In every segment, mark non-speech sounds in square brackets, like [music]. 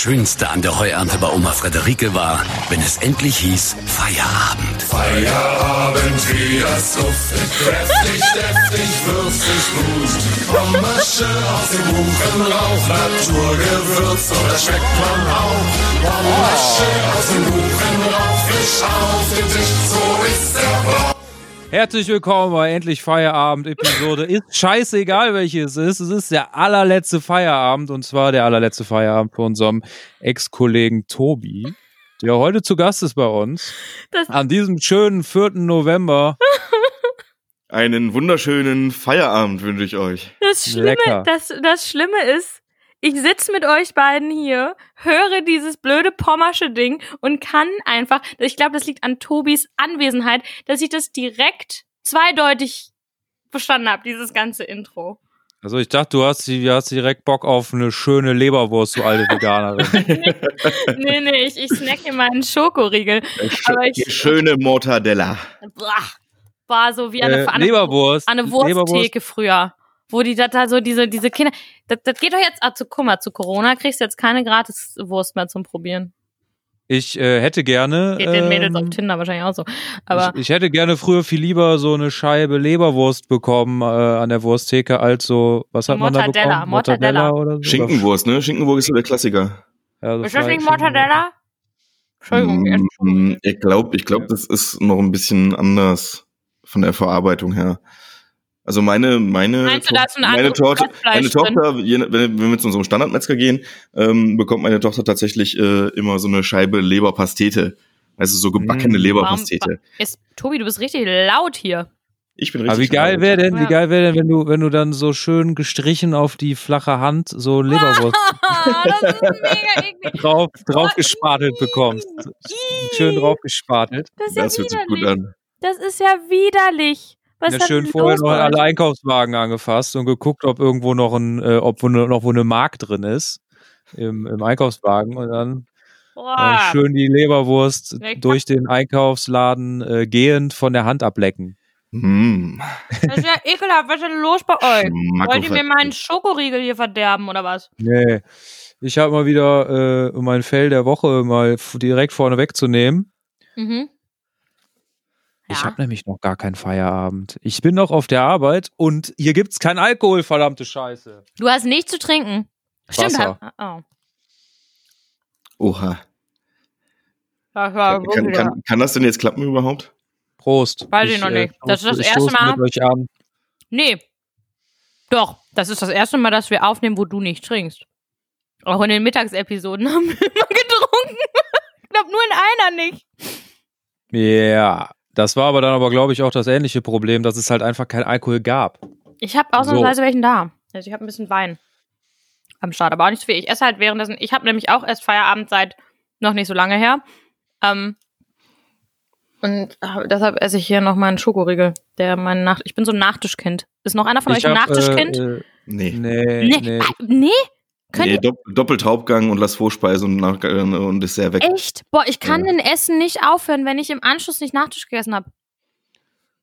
Schönste an der Heuernte bei Oma Frederike war, wenn es endlich hieß Feierabend. Feierabend, wie es duftet, kräftig, deftig, würzig, gut. Pommasche aus dem Buchenrauch, Naturgewürz oder schmeckt man auch. Pommasche aus dem Buchenrauch, frisch auf den Tisch, so ist der Brauch. Herzlich willkommen bei Endlich Feierabend-Episode. Ist scheißegal, welches es ist. Es ist der allerletzte Feierabend und zwar der allerletzte Feierabend für unserem Ex-Kollegen Tobi, der heute zu Gast ist bei uns. Das- An diesem schönen 4. November. Einen wunderschönen Feierabend wünsche ich euch. Das Schlimme, das, das Schlimme ist, ich sitze mit euch beiden hier, höre dieses blöde pommersche Ding und kann einfach, ich glaube, das liegt an Tobis Anwesenheit, dass ich das direkt zweideutig verstanden habe, dieses ganze Intro. Also ich dachte, du hast, du hast direkt Bock auf eine schöne Leberwurst, du alte Veganerin. [laughs] nee, nee, ich, ich snacke meinen Schokoriegel. Aber ich- Die schöne Mortadella. Boah, war so wie eine, äh, eine, Leberwurst. eine Leberwurst. Wursttheke früher. Wo die da, so diese, diese Kinder, das, das geht doch jetzt, ah, zu, guck mal, zu Corona kriegst du jetzt keine gratis Wurst mehr zum Probieren. Ich äh, hätte gerne. Geht den Mädels ähm, auf Tinder wahrscheinlich auch so. Aber ich, ich hätte gerne früher viel lieber so eine Scheibe Leberwurst bekommen äh, an der Wursttheke als so, was hat man da Mortadella, bekommen? Mortadella. oder so? Schinkenwurst, ne? Schinkenwurst ist so der Klassiker. Ja, so ist das nicht Mortadella? Entschuldigung, Mm, Entschuldigung. Ich glaube, ich glaub, das ist noch ein bisschen anders von der Verarbeitung her. Also meine, meine, Meinst du, da ist ein meine, Tochter, meine drin? Tochter, je- wenn, wenn wir zu unserem Standardmetzger gehen, ähm, bekommt meine Tochter tatsächlich äh, immer so eine Scheibe Leberpastete. Also so gebackene Mm. Leberpastete. Ist, Tobi, du bist richtig laut hier. Ich bin richtig Aber wie geil laut. wäre denn, wie geil wäre denn, wenn du, wenn du dann so schön gestrichen auf die flache Hand so [laughs] Leberwurst das ist mega eklig. [laughs] drauf, drauf Oh, gespatelt bekommst. Schön drauf gespatelt. Das ist ja Das hört sich gut an. Das ist ja widerlich. Was Ja, schön vorher noch alle Einkaufswagen angefasst und geguckt, ob irgendwo noch ein, äh, ob wo ne, noch wo eine Mark drin ist im, im Einkaufswagen und dann äh, schön die Leberwurst durch den Einkaufsladen äh, gehend von der Hand ablecken. Mm. Das ist ja ekelhaft. Was ist denn los bei euch? Wollt ihr mir meinen Schokoriegel hier verderben oder was? Nee. Ich habe mal wieder, äh, um mein Fell der Woche mal direkt vorne wegzunehmen. Mhm. Ich habe nämlich noch gar keinen Feierabend. Ich bin noch auf der Arbeit und hier gibt's keinen Alkohol, verdammte Scheiße. Du hast nichts zu trinken. Stimmt. Wasser. Oh. Oha. Das war Kann, kann, kann, kann das denn jetzt klappen überhaupt? Prost. Weiß ich noch nicht. Das ist das ich erste Mal. Mit euch an. Nee. Doch, das ist das erste Mal, dass wir aufnehmen, wo du nicht trinkst. Auch in den Mittagsepisoden [laughs] haben wir immer getrunken. ich glaube nur in einer nicht. Ja, das war aber dann aber, glaube ich, auch das ähnliche Problem, dass es halt einfach kein Alkohol gab. Ich habe ausnahmsweise welchen da. Also ich habe ein bisschen Wein am Start, aber auch nicht so viel. Ich esse halt währenddessen. Ich habe nämlich auch erst Feierabend seit noch nicht so lange her. Ähm, und deshalb esse ich hier noch meinen Schokoriegel, der mein Nacht. Ich bin so ein Nachtischkind. Ist noch einer von euch ein hab, Nachtischkind? Äh, äh, Nee. nee, nee. nee. Ah, nee? Könnt nee Dopp doppelt Hauptgang und lass Vorspeise und, nach, äh, und Dessert weg. echt? Boah, ich kann Ja. den Essen nicht aufhören, wenn ich im Anschluss nicht Nachtisch gegessen habe.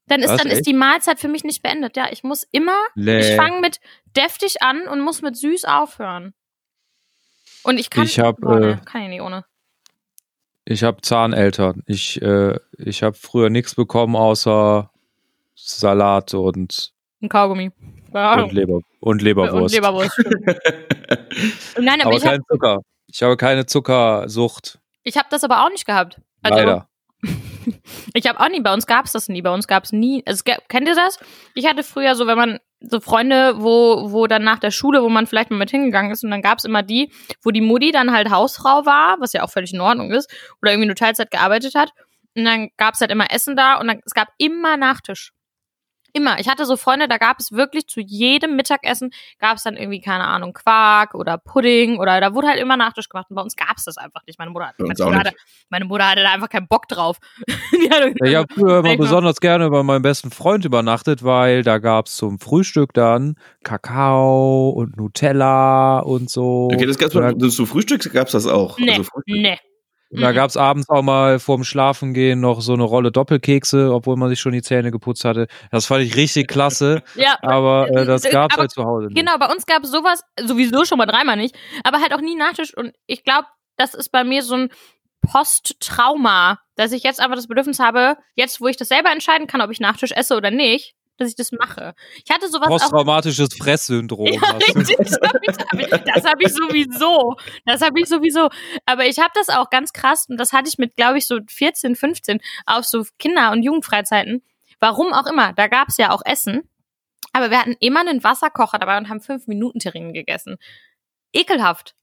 Dann ist Was, dann echt? ist die Mahlzeit für mich nicht beendet. Ja, ich muss immer Nee. Ich fange mit deftig an und muss mit süß aufhören. Und ich kann. Ich hab, Boah, nee, äh, kann ich nicht ohne. Ich habe Zahneltern. Ich, äh, ich habe früher nichts bekommen außer Salat und, Ein Kaugummi. Und, Leber, und Leberwurst. Und Leberwurst. [laughs] Nein, aber, aber ich habe kein Zucker. Ich habe keine Zuckersucht. ich hab das aber auch nicht gehabt. Also, Leider. [laughs] Ich habe auch nie, bei uns gab es das nie. Bei uns gab es nie. Also, kennt ihr das? Ich hatte früher so, wenn man so Freunde, wo, wo dann nach der Schule, wo man vielleicht mal mit hingegangen ist, und dann gab es immer die, wo die Mutti dann halt Hausfrau war, was ja auch völlig in Ordnung ist, oder irgendwie nur Teilzeit gearbeitet hat. Und dann gab es halt immer Essen da und dann, es gab immer Nachtisch. Immer. Ich hatte so Freunde, da gab es wirklich zu jedem Mittagessen, gab es dann irgendwie, keine Ahnung, Quark oder Pudding oder da wurde halt immer Nachtisch gemacht. Und bei uns gab es das einfach nicht. Meine Mutter, meine Mutter, hatte, meine Mutter hatte da einfach keinen Bock drauf. [laughs] Ich habe früher immer besonders gerne bei meinem besten Freund übernachtet, weil da gab's zum Frühstück dann Kakao und Nutella und so. Okay, das gab's mal, das, zu Frühstück gab's das auch. Nee, Also Frühstück. nee. Und da Mhm. gab's abends auch mal vorm Schlafengehen noch so eine Rolle Doppelkekse, obwohl man sich schon die Zähne geputzt hatte. Das fand ich richtig klasse, [laughs] Ja, aber äh, das Äh, gab's aber halt zu Hause nicht. Genau, bei uns gab es sowas sowieso schon mal dreimal nicht, aber halt auch nie Nachtisch. Und ich glaube, das ist bei mir so ein Posttrauma, dass ich jetzt einfach das Bedürfnis habe, jetzt wo ich das selber entscheiden kann, ob ich Nachtisch esse oder nicht, dass ich das mache. Ich hatte sowas auch. Posttraumatisches Fresssyndrom. Ja, richtig, das habe ich, hab ich, das hab ich sowieso. Das habe ich sowieso. Aber ich habe das auch ganz krass und das hatte ich mit, glaube ich, so 14, 15 auf so Kinder- und Jugendfreizeiten. Warum auch immer. Da gab es ja auch Essen. Aber wir hatten immer einen Wasserkocher dabei und haben fünf Minuten Terrinen gegessen. Ekelhaft.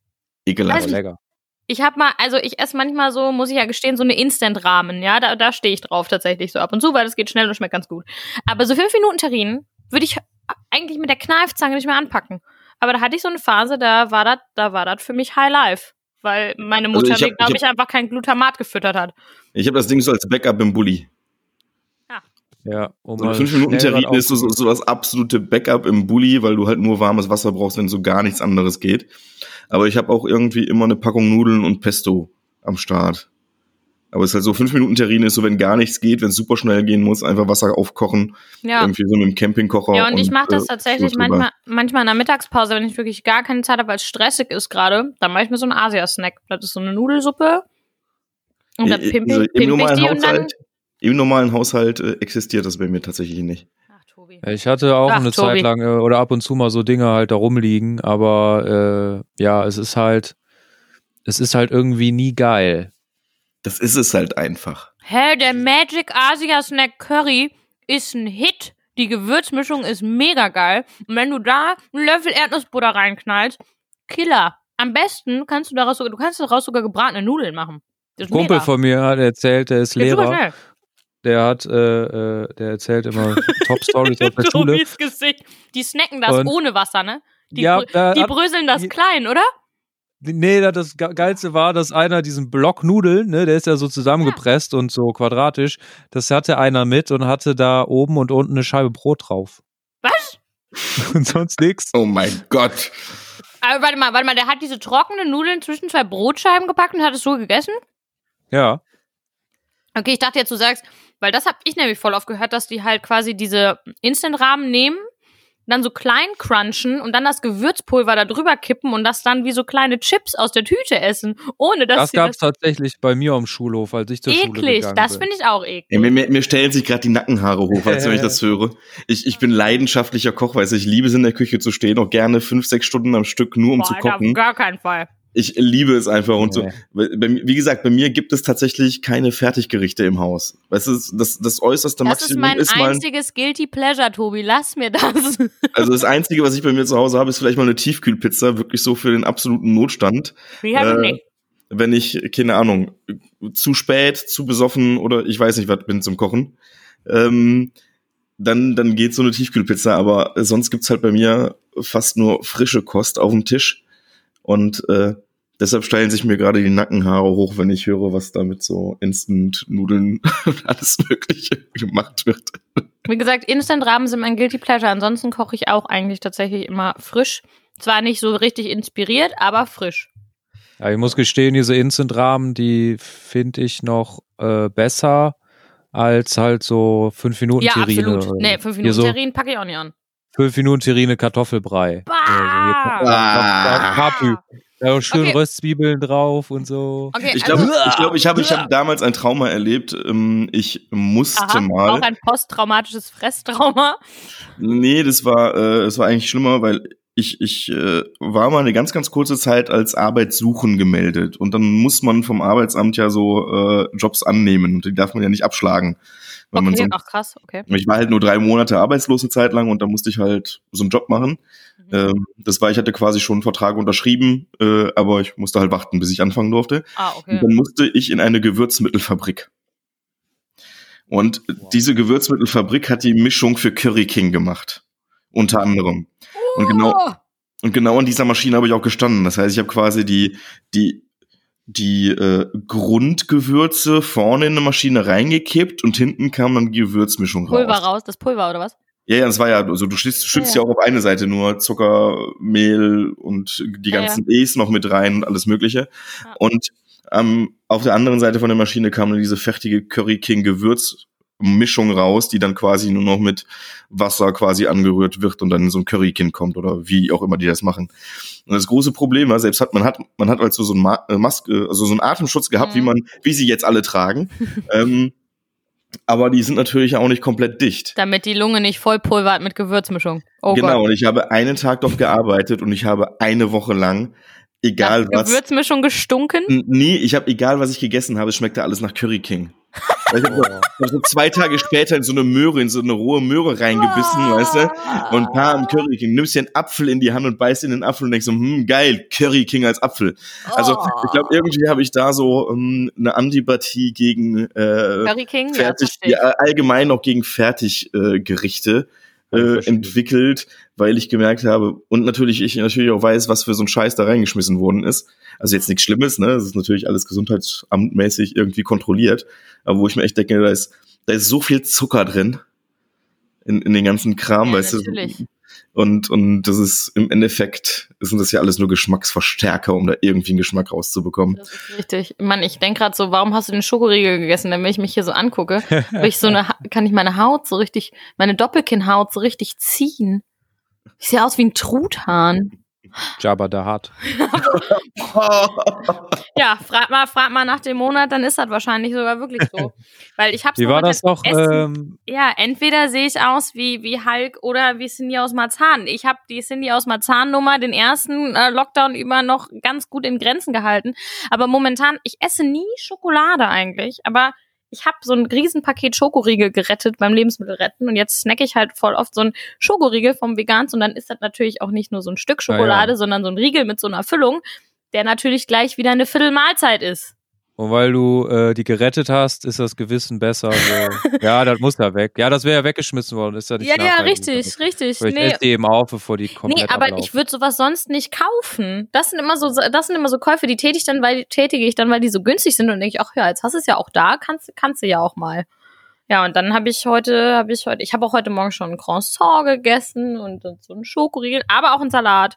Ekelhaft. Aber lecker. Ich habe mal, also ich esse manchmal so, muss ich ja gestehen, so eine Instant-Rahmen, ja, da, da stehe ich drauf tatsächlich so ab und zu, weil das geht schnell und schmeckt ganz gut. Aber so fünf Minuten Terrinen würde ich eigentlich mit der Kneifzange nicht mehr anpacken. Aber da hatte ich so eine Phase, da war das, da war das für mich High Life. Weil meine Also Mutter ich hab- mir, glaube ich ich, einfach kein Glutamat gefüttert hat. Ich habe das Ding so als Backup im Bulli. Ja, um So eine mal 5 Minuten schnell was Terrine ist so, so, so das absolute Backup im Bulli, weil du halt nur warmes Wasser brauchst, wenn so gar nichts anderes geht. Aber ich habe auch irgendwie immer eine Packung Nudeln und Pesto am Start. Aber es ist halt so 5 Minuten Terrine ist so, wenn gar nichts geht, wenn es super schnell gehen muss, einfach Wasser aufkochen, Ja. irgendwie so mit dem Campingkocher. Ja, und ich mache das äh, tatsächlich drüber. manchmal, manchmal in der Mittagspause, wenn ich wirklich gar keine Zeit habe, weil es stressig ist gerade, dann mache ich mir so einen Asia-Snack. Das ist so eine Nudelsuppe. Und dann I- pimpel, also Im pimpel ich die und dann. Im normalen Haushalt äh, existiert das bei mir tatsächlich nicht. Ach, Tobi. Ich hatte auch Ach, eine Tobi. Zeit lang äh, oder ab und zu mal so Dinge halt da rumliegen, aber äh, ja, es ist halt, es ist halt irgendwie nie geil. Das ist es halt einfach. Hä, der Magic Asia Snack Curry ist ein Hit. Die Gewürzmischung ist mega geil. Und wenn du da einen Löffel Erdnussbutter reinknallst, Killer. Am besten kannst du daraus sogar, du kannst daraus sogar gebratene Nudeln machen. Kumpel mega. von mir hat erzählt, der ist Geht super Lehrer, schnell. Der hat, äh, äh, der erzählt immer [laughs] Top Stories aus der Schule. Tobis Gesicht. Die snacken das Und- ohne Wasser, ne? Die, Ja, da die bröseln das die- klein, oder? Nee, da- das Ge- Geilste war, dass einer diesen Block Nudeln, ne, der ist ja so zusammengepresst und so quadratisch, das hatte einer mit und hatte da oben und unten eine Scheibe Brot drauf. Was? [laughs] Und sonst nix. Oh mein Gott. Aber warte mal, warte mal, der hat diese trockenen Nudeln zwischen zwei Brotscheiben gepackt und hat es so gegessen? Ja. Okay, ich dachte jetzt, du sagst, weil das habe ich nämlich voll oft gehört, dass die halt quasi diese Instant-Rahmen nehmen, dann so klein crunchen und dann das Gewürzpulver da drüber kippen und das dann wie so kleine Chips aus der Tüte essen, ohne dass Das gab's das tatsächlich bei mir am Schulhof, als ich zur Schule eklig. gegangen Das bin. finde ich auch eklig. Ja, mir, mir, mir stellen sich gerade die Nackenhaare hoch, als wenn ich das höre. Ich, ich bin leidenschaftlicher Koch, weiß ich liebe es in der Küche zu stehen, auch gerne fünf, sechs Stunden am Stück, nur um Boah, zu kochen. auf gar keinen Fall. Ich liebe es einfach und so. Wie gesagt, bei mir gibt es tatsächlich keine Fertiggerichte im Haus. Weißt du, das, das äußerste Das ist Maximum mein ist, mal, einziges Guilty Pleasure, Tobi. Lass mir das. [laughs] also das einzige, was ich bei mir zu Hause habe, ist vielleicht mal eine Tiefkühlpizza, wirklich so für den absoluten Notstand. Die habe ich Äh, nicht. wenn ich, keine Ahnung, zu spät, zu besoffen oder ich weiß nicht was bin zum Kochen, ähm, dann, dann geht so eine Tiefkühlpizza, aber sonst gibt's halt bei mir fast nur frische Kost auf dem Tisch. Und äh, deshalb steilen sich mir gerade die Nackenhaare hoch, wenn ich höre, was da mit so Instant-Nudeln [laughs] und alles Mögliche gemacht wird. Wie gesagt, Instant-Rahmen sind mein Guilty Pleasure. Ansonsten koche ich auch eigentlich tatsächlich immer frisch. Zwar nicht so richtig inspiriert, aber frisch. Ja, ich muss gestehen, diese Instant-Rahmen, die finde ich noch äh, besser als halt so 5 Minuten Ja, Terrine. absolut. Nee, fünf Hier Minuten so Terrinen packe ich auch nicht an. 5 Minuten Terrine Kartoffelbrei. Bah! Also hier- Ah. Kapü. Da schön Okay. Röstzwiebeln drauf und so. Okay, Ich glaube, also, ich, glaub, ich habe ich hab damals ein Trauma erlebt. Ähm, Ich musste aha, mal. auch ein posttraumatisches Fresstrauma. Nee, das war, äh, das war eigentlich schlimmer, weil ich, ich äh, war mal eine ganz, ganz kurze Zeit als Arbeitssuchen gemeldet. Und dann muss man vom Arbeitsamt ja so äh, Jobs annehmen. Und die darf man ja nicht abschlagen. Weil man Okay, sonst, ach krass, okay. ich war halt nur drei Monate arbeitslos eine Zeit lang und da musste ich halt so einen Job machen. Ähm, das war, ich hatte quasi schon einen Vertrag unterschrieben, äh, aber ich musste halt warten, bis ich anfangen durfte. Ah, Und okay. dann musste ich in eine Gewürzmittelfabrik. Und diese Gewürzmittelfabrik hat die Mischung für Curry King gemacht. Unter anderem. Und genau, Oh, und genau an dieser Maschine habe ich auch gestanden. Das heißt, ich habe quasi die, die, die äh, Grundgewürze vorne in eine Maschine reingekippt und hinten kam dann die Gewürzmischung Pulver raus. raus, das Pulver oder was? Ja, ja, das war ja, also du schützt, schützt Ja, ja, auch auf eine Seite nur Zucker, Mehl und die Ja, ganzen E's noch mit rein und alles Mögliche. Ja. Und ähm, auf der anderen Seite von der Maschine kam dann diese fertige Curry King Gewürzmischung raus, die dann quasi nur noch mit Wasser quasi angerührt wird und dann in so ein Curry King kommt oder wie auch immer die das machen. Und das große Problem war, selbst hat man hat man hat also so ein äh, Maske, also so einen Atemschutz gehabt, Mhm. wie man wie sie jetzt alle tragen. [laughs] ähm, aber die sind natürlich auch nicht komplett dicht. Damit die Lunge nicht vollpulvert mit Gewürzmischung. Oh genau, Gott. und ich habe einen Tag dort gearbeitet und ich habe eine Woche lang, egal Hat was. Gewürzmischung gestunken? N- Nee, ich habe egal, was ich gegessen habe, es schmeckte alles nach Curry King. Ich habe so, [laughs] ich hab so zwei Tage später in so eine Möhre, in so eine rohe Möhre reingebissen, weißt du? Und pam, Curry King. Nimmst dir einen Apfel in die Hand und beißt in den Apfel und denkst so, hm, geil, Curry King als Apfel. Also ich glaube, irgendwie habe ich da so ähm, eine Antipathie gegen äh, Curry King? Ja, fertig, ich. ja, allgemein auch gegen Fertiggerichte äh, Gerichte, äh, entwickelt, weil ich gemerkt habe und natürlich ich natürlich auch weiß, was für so ein Scheiß da reingeschmissen worden ist. Also jetzt nichts Schlimmes, ne? Das ist natürlich alles gesundheitsamtmäßig irgendwie kontrolliert, aber wo ich mir echt denke, da ist da ist so viel Zucker drin in, in den ganzen Kram, Ja, weißt natürlich. du. Und und das ist im Endeffekt sind das ja alles nur Geschmacksverstärker, um da irgendwie einen Geschmack rauszubekommen. Das ist richtig. Mann, ich denk gerade so, warum hast du den Schokoriegel gegessen? Denn wenn ich mich hier so angucke, [laughs] ich so eine, kann ich meine Haut so richtig, meine Doppelkinnhaut so richtig ziehen. Ich sehe aus wie ein Truthahn. Jabba the Hutt. [laughs] Ja, frag mal, frag mal nach dem Monat, dann ist das wahrscheinlich sogar wirklich so. [laughs] Weil ich hab's Wie war das noch? Ähm, Ja, entweder sehe ich aus wie, wie Hulk oder wie Cindy aus Marzahn. Ich habe die Cindy aus Marzahn-Nummer den ersten äh, Lockdown über noch ganz gut in Grenzen gehalten. Aber momentan, ich esse nie Schokolade eigentlich. Aber ich habe so ein Riesenpaket Schokoriegel gerettet beim Lebensmittelretten. Und jetzt snacke ich halt voll oft so ein Schokoriegel vom Vegans. Und dann ist das natürlich auch nicht nur so ein Stück Schokolade, ja. sondern so ein Riegel mit so einer Füllung, der natürlich gleich wieder eine Viertelmahlzeit ist. Und weil du äh, die gerettet hast, ist das Gewissen besser. So. [laughs] ja, das muss ja weg. Ja, das wäre ja weggeschmissen worden. Ist ja nicht Ja, ja, richtig, richtig. Aber Ich Nee, esse die eben auf, bevor die komplett Nee, aber ablaufen. ich würde sowas sonst nicht kaufen. Das sind immer so, das sind immer so Käufe, die tätige ich dann, weil tätige ich dann, weil die so günstig sind und denke ich, ach ja, jetzt hast du es ja auch da, kannst, kannst du ja auch mal. Ja, und dann habe ich heute, habe ich heute, ich habe auch heute Morgen schon ein Croissant gegessen und so einen Schokoriegel, aber auch einen Salat.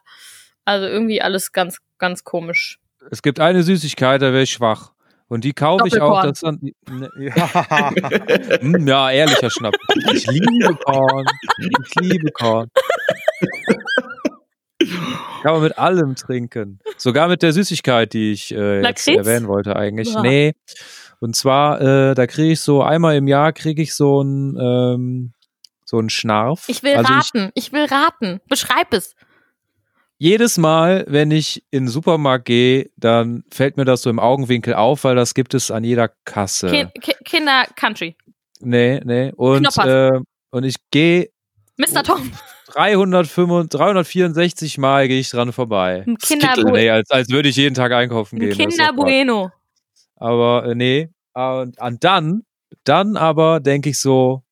Also irgendwie alles ganz, ganz komisch. Es gibt eine Süßigkeit, da wäre ich schwach. Und die kaufe ich auch. Das dann, ne, ja. [laughs] Hm, ja, ehrlicher Schnapp. Ich liebe Korn. Ich liebe Korn. Kann man mit allem trinken. Sogar mit der Süßigkeit, die ich äh, erwähnen wollte eigentlich. Ja. Nee. Und zwar, äh, da kriege ich so, einmal im Jahr kriege ich so ein ähm, so ein Schnarf. Ich will also raten, ich, will raten. Beschreib es. Jedes Mal, wenn ich in den Supermarkt gehe, dann fällt mir das so im Augenwinkel auf, weil das gibt es an jeder Kasse. Ki Ki Kinder Country. Nee, nee. Und, äh, und ich gehe Mr. Tom. 365, 364 Mal gehe ich dran vorbei. Ein Kinder, Skittle, Nee, als, als würde ich jeden Tag einkaufen ein gehen. Kinder. Bueno. Aber äh, nee. Und, und dann, dann aber denke ich so,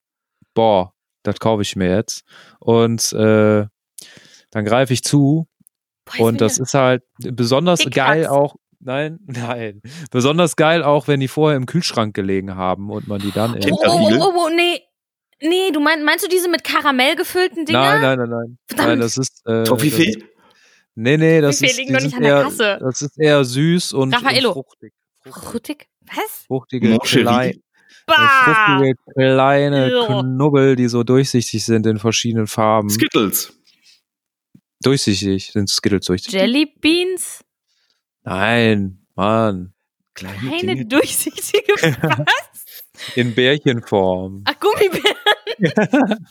boah, das kaufe ich mir jetzt. Und äh, dann greife ich zu Boah, und das ist halt besonders geil Tacs. auch. Nein, [laughs] nein. Besonders geil auch, wenn die vorher im Kühlschrank gelegen haben und man die dann. Oh, oh, oh, oh, oh, nee. Nee, du meinst, meinst du diese mit Karamell gefüllten Dinger? Nein, nein, nein, nein. Verdammt. Nein, das ist. Äh, Toffifee? Nee, nee, das ist. liegen die doch nicht sind an der eher, Kasse. Das ist eher süß und, und Raffaello. fruchtig. Fruchtig- Fruchtig? Was? Fruchtige, Moncherie? klei Bah! fruchtige kleine. Knubbel, die so durchsichtig sind in verschiedenen Farben. Skittles. Durchsichtig sind Skittles durchsichtig. Jelly Beans? Nein, Mann. Kleine Keine Dinge. durchsichtige. [laughs] Was? In Bärchenform. Ach, Gummibären. [laughs]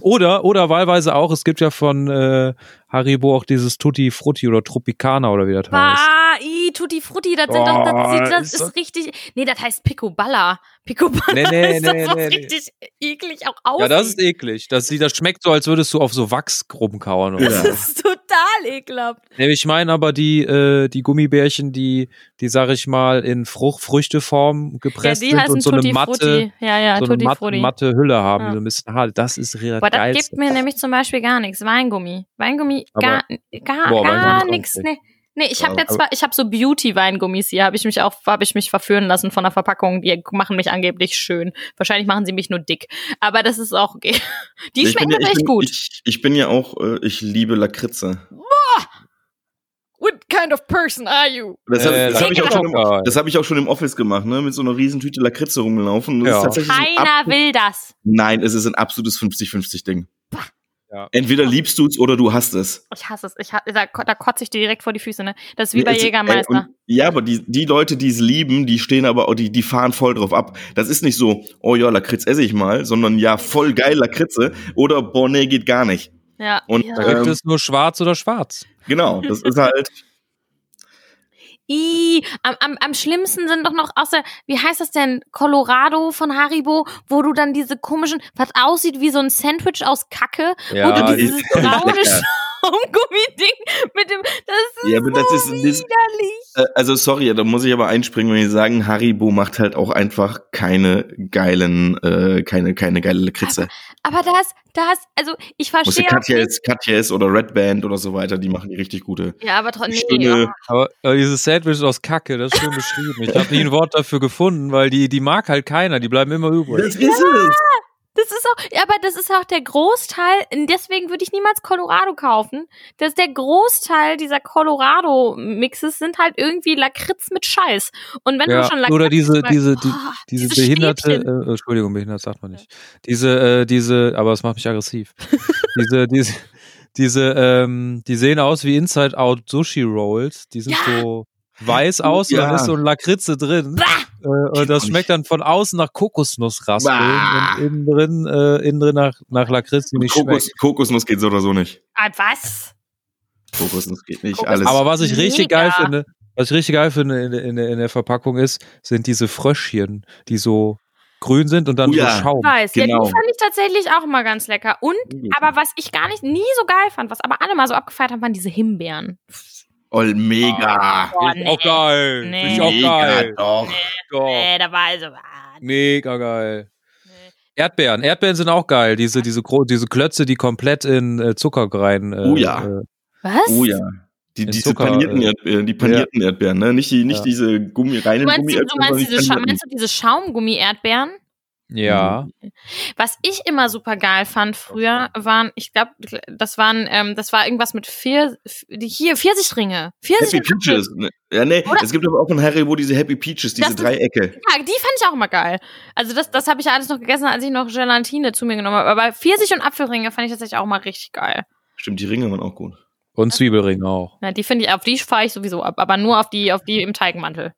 Oder, oder wahlweise auch, es gibt ja von äh, Haribo auch dieses Tutti Frutti oder Tropicana oder wie das heißt. Bah, i, Tutti Frutti, das sind doch, das, Oh, sieht, das ist ist, das- richtig. Nee, das heißt Picoballa. Picoballa Nee, nee, [laughs] ist das, nee, was nee, nee. richtig eklig auch aussieht. Ja, das ist eklig. Das, sieht- das schmeckt so, als würdest du auf so Wachs rumkauen. Oder? Ja. Das ist total ekelhaft. Nee, ich meine aber die, äh, die Gummibärchen, die, die sag ich mal, in Frucht, Früchteform Ja, gepresst die sind und so Tutti eine matte, Frutti. Ja, ja, so eine Tutti matte, Frutti. matte Hülle haben, Ja. so ein bisschen hart. Das ist re- Aber das geilste. gibt mir nämlich zum Beispiel gar nichts. Weingummi. Weingummi, gar, gar, Boah, gar nichts. Nee. Nee, ich habe jetzt zwar, ich habe so Beauty-Weingummis hier, habe ich mich auch, habe ich mich verführen lassen von der Verpackung. Die machen mich angeblich schön. Wahrscheinlich machen sie mich nur dick. Aber das ist auch okay. [laughs] Die schmecken ja- echt bin, gut. Ich, ich bin ja auch, äh, ich liebe Lakritze. what kind of person are you? Das habe Äh, das hab ich, auch schon im- das hab ich auch schon im Office gemacht, ne? Mit so einer riesen Tüte Lakritze rumgelaufen. Das Ja. Keiner will das. Nein, es ist ein absolutes 50-50-Ding. Ja. Entweder liebst du es oder du hasst es. Ich hasse es. Ich ha da, da kotze ich dir direkt vor die Füße, ne? Das ist wie bei Es- ey, Jägermeister. und- ja, aber die, die Leute, die es lieben, die stehen aber, auch- die, die fahren voll drauf ab. Das ist nicht so, oh ja, Lakritz esse ich mal, sondern ja, voll geil Lakritze oder boah, nee, geht gar nicht. ja. Und ja. Da gibt Ähm, es nur schwarz oder schwarz. Genau, das ist halt, [laughs] I, am, am, am schlimmsten sind doch noch außer, wie heißt das denn, Colorado von Haribo, wo du dann diese komischen, was aussieht wie so ein Sandwich aus Kacke, wo Ja, du die dieses braune. Schaumgummi-Ding mit dem, das ist ja, aber das so ist, das, widerlich. äh, also sorry, da muss ich aber einspringen, wenn ich sagen, Haribo macht halt auch einfach keine geilen, äh, keine, keine geile Lakritze. Aber das, das, also ich verstehe ja Katja ist, Katja ist oder Red Band oder so weiter, die machen die richtig gute. Ja, aber trotzdem, nee, Schöne, Aber, aber dieses Sandwich aus Kacke, das ist schön beschrieben. Ich habe nie ein Wort dafür gefunden, weil die, die mag halt keiner, die bleiben immer übrig. das ist es. Das ist auch, aber das ist auch der Großteil, deswegen würde ich niemals Colorado kaufen. Das ist der Großteil dieser Colorado-Mixes sind halt irgendwie Lakritz mit Scheiß. Und wenn Ja, du schon Lakritz oder diese, magst, diese, die, oh, diese diese behinderte, äh, Entschuldigung, behindert sagt man nicht. Diese, äh, diese, aber es macht mich aggressiv. [laughs] diese, diese, diese, ähm, die sehen aus wie Inside Out Sushi Rolls. Die sind Ja. so weiß aus und dann Ja. ist so ein Lakritze drin. Äh, und das schmeckt dann von außen nach Kokosnussraspeln Bah. und innen drin, äh, innen drin nach, nach Lakritz, die nicht Kokos, schmeckt. Kokosnuss geht so oder so nicht. Ah, was? Kokosnuss geht nicht. Kokos- Alles. Aber was ich richtig Mega. geil finde, was ich richtig geil finde in, in, in der Verpackung ist, sind diese Fröschchen, die so grün sind und dann Oh ja. so Schaum. Weiß. Ja, Genau. die fand ich tatsächlich auch mal ganz lecker. Und, aber was ich gar nicht, nie so geil fand, was aber alle mal so abgefeiert haben, waren diese Himbeeren. Oh, mega. Oh, Finde ich auch geil. Nee. Auch mega, geil. doch. Doch. Nee, da war also, ah, Mega geil. nee. Erdbeeren. Erdbeeren sind auch geil. Diese, diese, diese Klötze, die komplett in äh, Zucker rein. Äh, Oh ja. Äh, Was? Oh ja. Die, diese Zucker, panierten äh, Erdbeeren, die panierten Erdbeeren, ne? Nicht, die, nicht Ja. diese Gummi, Du reinen meinst, die- du Gummi-Erdbeeren. meinst, diese meinst du diese Schaumgummi-Erdbeeren? Ja. Was ich immer super geil fand früher, waren, ich glaube, das waren, ähm, das war irgendwas mit vier, die hier, Pfirsichringe. Pfirsich Happy. Peaches. Ne? Ja, nee, Oder- es gibt aber auch von Haribo diese Happy Peaches, diese Das ist- Dreiecke. Ja, die fand ich auch immer geil. Also das, das habe ich ja alles noch gegessen, als ich noch Gelatine zu mir genommen habe. Aber Pfirsich und Apfelringe fand ich tatsächlich auch mal richtig geil. Stimmt, die Ringe waren auch gut. Und Zwiebelring auch. Na, die finde ich, auf die fahre ich sowieso ab, aber nur auf die, auf die im Teigmantel.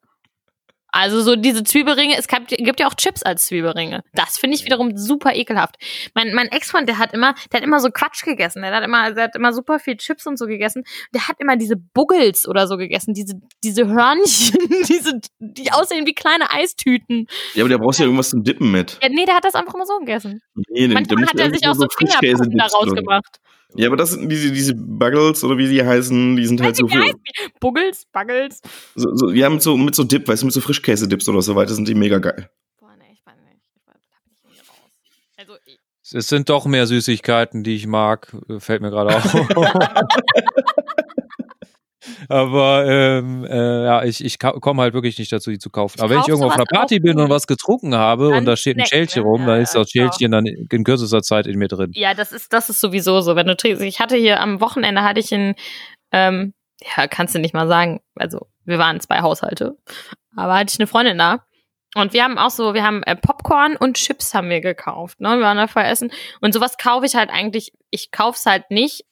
Also so diese Zwiebelringe, es gibt, ja auch Chips als Zwiebelringe. Das finde ich wiederum super ekelhaft. Mein, mein Ex-Freund, der hat immer, der hat immer so Quatsch gegessen. Der hat immer, der hat immer super viel Chips und so gegessen. Der hat immer diese Buggles oder so gegessen, diese, diese Hörnchen, [laughs] diese, die aussehen wie kleine Eistüten. Ja, aber da brauchst ja irgendwas zum Dippen mit. Ja, nee, der hat das einfach immer so gegessen. Nee, da Manchmal hat er sich auch so Fingerpuppen daraus gemacht. Ja, aber das sind diese, diese Buggles oder wie sie heißen, die sind halt so Wie für, heißt die? Buggles, Buggles. so, so, ja, mit so, mit so Dip, weißt du, mit so Frischkäse-Dips oder so weiter sind die mega geil. Boah, nee, ich weiß nicht. Ich weiß, ich irgendwie raus. Also, ich, Es sind doch mehr Süßigkeiten, die ich mag. Fällt mir gerade auf. [laughs] [laughs] Aber ähm, äh, ja, ich, ich komme halt wirklich nicht dazu, die zu kaufen. Ich Aber wenn ich irgendwo auf einer Party bin und was getrunken habe und da steht ein Schälchen ne? rum, dann ist das. Schälchen dann in kürzester Zeit in mir drin. ja, das ist, das ist sowieso so. Wenn du trinkst, ich hatte hier am Wochenende hatte ich ein, ähm, ja, kannst du nicht mal sagen. Also, wir waren zwei Haushalte. Aber hatte ich eine Freundin da. Und wir haben auch so, wir haben äh, Popcorn und Chips haben wir gekauft. Ne? Wir waren da vorher essen. Und sowas kaufe ich halt eigentlich, ich kaufe es halt nicht,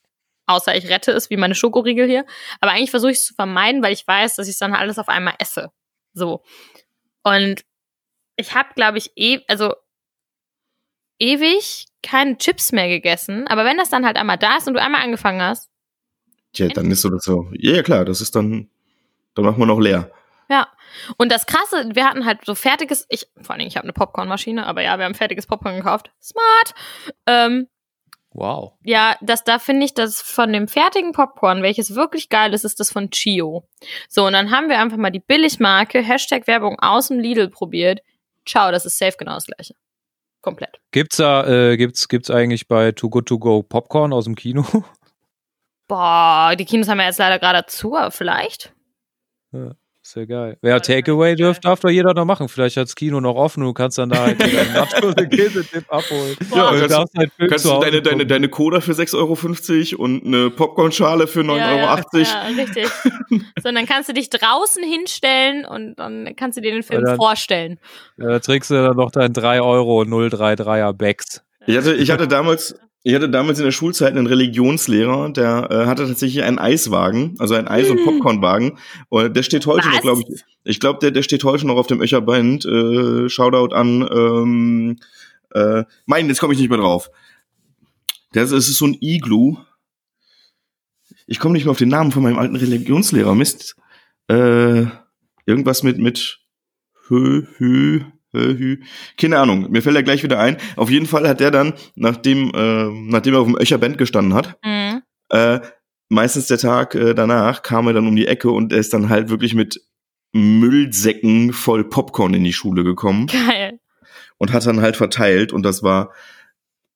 außer ich rette es, wie meine Schokoriegel hier. Aber eigentlich versuche ich es zu vermeiden, weil ich weiß, dass ich dann alles auf einmal esse. So. Und ich habe, glaube ich, eh, also ewig keine Chips mehr gegessen. Aber wenn das dann halt einmal da ist und du einmal angefangen hast, Tja, dann ist so das so. Ja, ja, klar, das ist dann, dann machen wir noch leer. Ja. Und das Krasse, wir hatten halt so fertiges, ich, vor allem, ich habe eine Popcornmaschine, aber ja, wir haben fertiges Popcorn gekauft. Smart. Ähm, Wow. ja, das, da finde ich das von dem fertigen Popcorn, welches wirklich geil ist, ist das von Chio. So, und dann haben wir einfach mal die Billigmarke, Hashtag Werbung aus dem Lidl probiert. Ciao, das ist safe genau das gleiche. Komplett. Gibt's da, äh, gibt's, gibt's eigentlich bei Too Good To Go Popcorn aus dem Kino? [laughs] Boah, die Kinos haben ja jetzt leider gerade zu, aber vielleicht. Ist ja geil. Ja, Takeaway dürf, darf doch jeder noch machen. Vielleicht hat das Kino noch offen und du kannst dann da halt einen [laughs] Nachos und Käsetipp abholen. Ja, Und du kannst, darfst halt kannst zu du Hause deine, deine, deine Cola für 6,50 Euro und eine Popcornschale für 9,80 Ja, Euro. ja, ja, richtig. [laughs] so, und dann kannst du dich draußen hinstellen und dann kannst du dir den Film dann- vorstellen. Ja, da trägst du dann noch dein 3 Euro 033er Becks. Ich hatte, ich hatte damals, ich hatte damals in der Schulzeit einen Religionslehrer, der äh, hatte tatsächlich einen Eiswagen, also einen Eis- und Popcornwagen. Und der steht heute Was? noch, glaube ich. Ich glaube, der, der steht heute noch auf dem Öcherband. Äh, Shoutout an, ähm, äh, mein, jetzt komme ich nicht mehr drauf. Das ist, so ein Igloo. Ich komme nicht mehr auf den Namen von meinem alten Religionslehrer. Mist. Äh, irgendwas mit, mit Hö, Hö. Keine Ahnung, mir fällt er gleich wieder ein. Auf jeden Fall hat der dann, nachdem, äh, nachdem er auf dem Öcherband gestanden hat, Mhm. äh, meistens der Tag äh, danach kam er dann um die Ecke und er ist dann halt wirklich mit Müllsäcken voll Popcorn in die Schule gekommen Geil. und hat dann halt verteilt und das war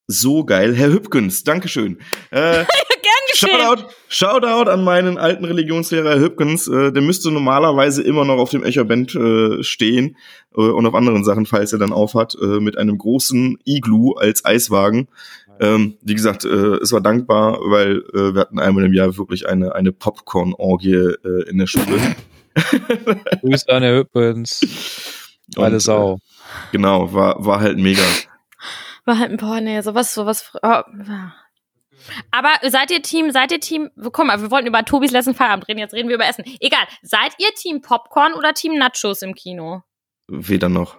so geil. Herr Hübkens, Dankeschön. Äh, [laughs] geschehen. Shoutout, Shoutout an meinen alten Religionslehrer Herr Hübkens. Äh, der müsste normalerweise immer noch auf dem Echerband äh, stehen äh, und auf anderen Sachen, falls er dann aufhat, äh, mit einem großen Igloo als Eiswagen. Ähm, wie gesagt, äh, es war dankbar, weil äh, wir hatten einmal im Jahr wirklich eine, eine Popcorn-Orgie äh, in der Schule. [laughs] Grüße an Herr Hüppens. Meine Und, Sau. Äh, genau, war, war halt mega. War halt, boah, nee, sowas, sowas. Oh. Aber seid ihr Team, seid ihr Team, komm mal, wir wollten über Tobis letzten Feierabend reden, jetzt reden wir über Essen. Egal, seid ihr Team Popcorn oder Team Nachos im Kino? Weder noch.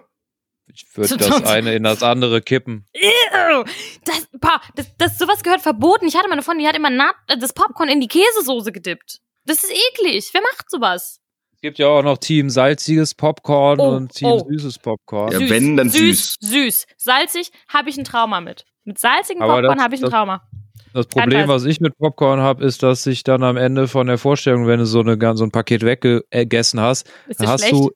Ich würde das eine in das andere kippen. Ew, Das, boah, das, das, sowas gehört verboten. Ich hatte mal eine Freundin, die hat immer Na das Popcorn in die Käsesoße gedippt. Das ist eklig. Wer macht sowas? Es gibt ja auch noch Team salziges Popcorn Oh, und Team oh. süßes Popcorn. Ja, wenn, dann süß. Süß. Salzig habe ich ein Trauma mit. Mit salzigem Aber Popcorn habe ich ein das- Trauma. Das Problem, was ich mit Popcorn habe, ist, dass ich dann am Ende von der Vorstellung, wenn du so, eine, so ein Paket weggegessen hast, dann hast schlecht? du